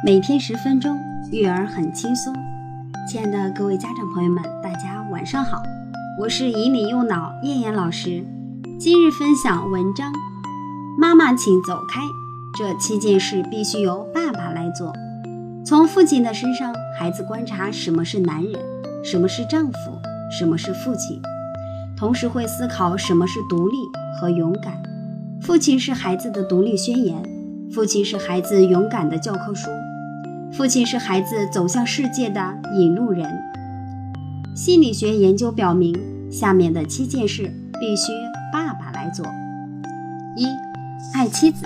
每天十分钟，育儿很轻松。亲爱的各位家长朋友们，大家晚上好，我是引领右脑燕燕老师。今日分享文章：妈妈请走开，这七件事必须由爸爸来做。从父亲的身上，孩子观察什么是男人，什么是丈夫，什么是父亲，同时会思考什么是独立和勇敢。父亲是孩子的独立宣言，父亲是孩子勇敢的教科书。父亲是孩子走向世界的引路人。心理学研究表明，下面的七件事必须爸爸来做：一、爱妻子。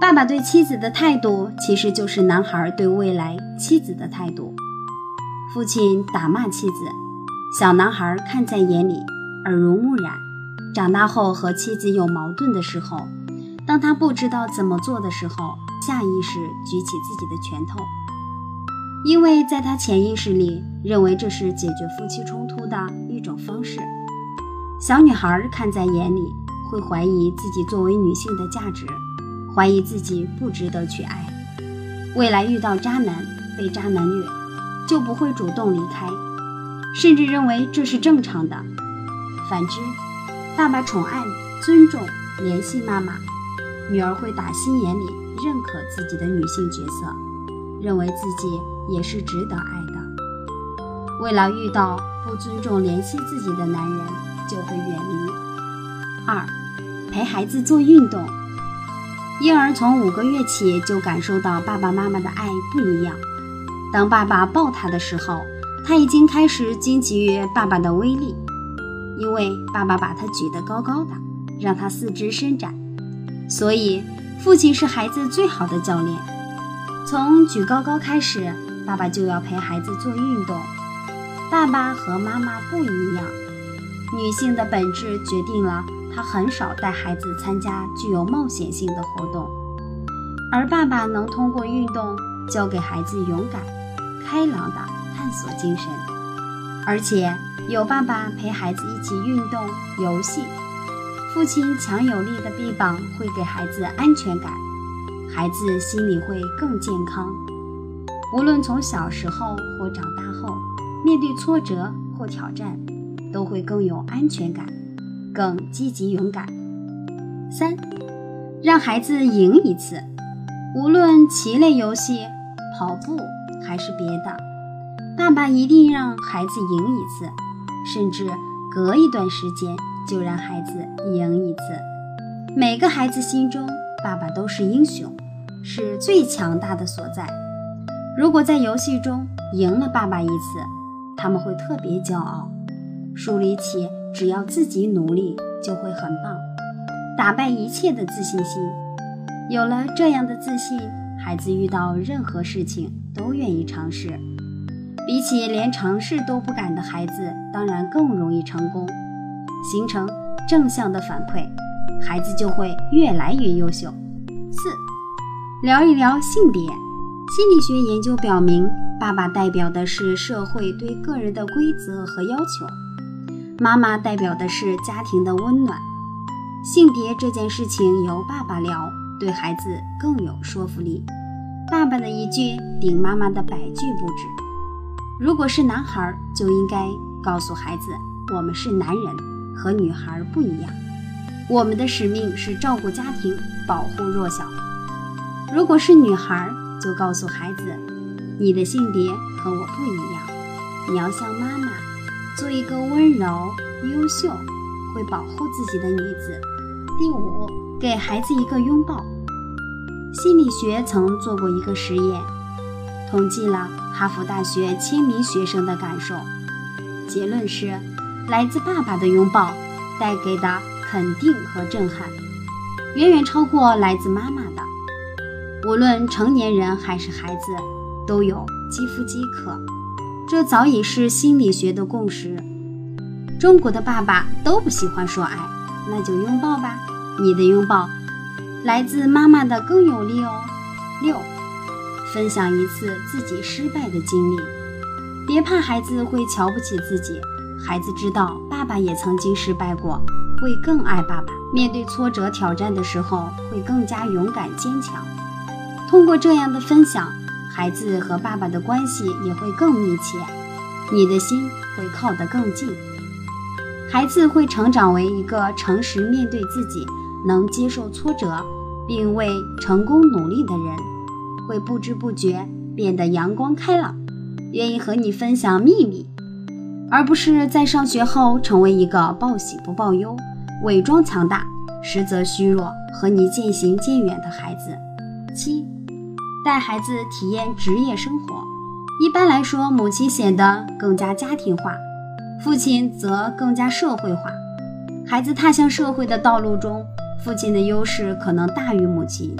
爸爸对妻子的态度，其实就是男孩对未来妻子的态度。父亲打骂妻子，小男孩看在眼里，耳濡目染。长大后和妻子有矛盾的时候，当他不知道怎么做的时候。下意识举起自己的拳头，因为在他潜意识里认为这是解决夫妻冲突的一种方式。小女孩看在眼里，会怀疑自己作为女性的价值，怀疑自己不值得去爱。未来遇到渣男被渣男虐，就不会主动离开，甚至认为这是正常的。反之，爸爸宠爱、尊重、联系妈妈，女儿会打心眼里。认可自己的女性角色，认为自己也是值得爱的。为了遇到不尊重、怜惜自己的男人，就会远离。二，陪孩子做运动。婴儿从五个月起就感受到爸爸妈妈的爱不一样。当爸爸抱他的时候，他已经开始惊奇于爸爸的威力，因为爸爸把他举得高高的，让他四肢伸展，所以。父亲是孩子最好的教练。从举高高开始，爸爸就要陪孩子做运动。爸爸和妈妈不一样，女性的本质决定了她很少带孩子参加具有冒险性的活动，而爸爸能通过运动教给孩子勇敢、开朗的探索精神。而且有爸爸陪孩子一起运动、游戏。父亲强有力的臂膀会给孩子安全感，孩子心里会更健康。无论从小时候或长大后，面对挫折或挑战，都会更有安全感，更积极勇敢。三，让孩子赢一次，无论棋类游戏、跑步还是别的，爸爸一定让孩子赢一次，甚至隔一段时间。就让孩子赢一次。每个孩子心中，爸爸都是英雄，是最强大的所在。如果在游戏中赢了爸爸一次，他们会特别骄傲，树立起只要自己努力就会很棒，打败一切的自信心。有了这样的自信，孩子遇到任何事情都愿意尝试。比起连尝试都不敢的孩子，当然更容易成功。形成正向的反馈，孩子就会越来越优秀。四，聊一聊性别。心理学研究表明，爸爸代表的是社会对个人的规则和要求，妈妈代表的是家庭的温暖。性别这件事情由爸爸聊，对孩子更有说服力。爸爸的一句顶妈妈的百句不止。如果是男孩，就应该告诉孩子：“我们是男人。”和女孩不一样，我们的使命是照顾家庭，保护弱小。如果是女孩，就告诉孩子，你的性别和我不一样，你要像妈妈，做一个温柔、优秀、会保护自己的女子。第五，给孩子一个拥抱。心理学曾做过一个实验，统计了哈佛大学千名学生的感受，结论是。来自爸爸的拥抱带给的肯定和震撼，远远超过来自妈妈的。无论成年人还是孩子，都有肌肤饥渴，这早已是心理学的共识。中国的爸爸都不喜欢说爱，那就拥抱吧。你的拥抱来自妈妈的更有力哦。六，分享一次自己失败的经历，别怕孩子会瞧不起自己。孩子知道爸爸也曾经失败过，会更爱爸爸。面对挫折挑战的时候，会更加勇敢坚强。通过这样的分享，孩子和爸爸的关系也会更密切，你的心会靠得更近。孩子会成长为一个诚实面对自己、能接受挫折并为成功努力的人，会不知不觉变得阳光开朗，愿意和你分享秘密，而不是在上学后成为一个报喜不报忧、伪装强大实则虚弱、和你渐行渐远的孩子。七，带孩子体验职业生活，一般来说，母亲显得更加家庭化。父亲则更加社会化，孩子踏向社会的道路中，父亲的优势可能大于母亲，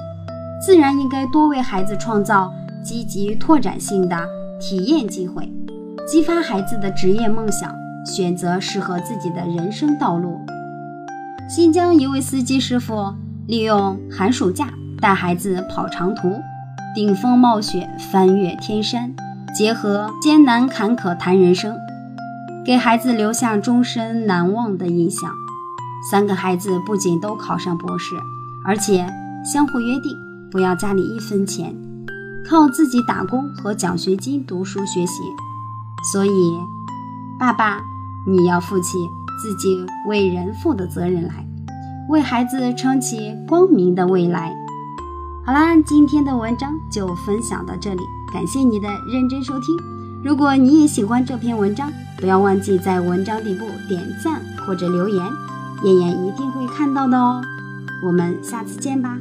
自然应该多为孩子创造积极拓展性的体验机会，激发孩子的职业梦想，选择适合自己的人生道路。新疆一位司机师傅利用寒暑假带孩子跑长途，顶风冒雪翻越天山，结合艰难坎坷谈人生。给孩子留下终身难忘的印象。三个孩子不仅都考上博士，而且相互约定不要家里一分钱，靠自己打工和奖学金读书学习。所以，爸爸，你要负起自己为人父的责任来，为孩子撑起光明的未来。好啦，今天的文章就分享到这里，感谢你的认真收听。如果你也喜欢这篇文章，不要忘记在文章底部点赞或者留言，燕燕一定会看到的哦。我们下次见吧。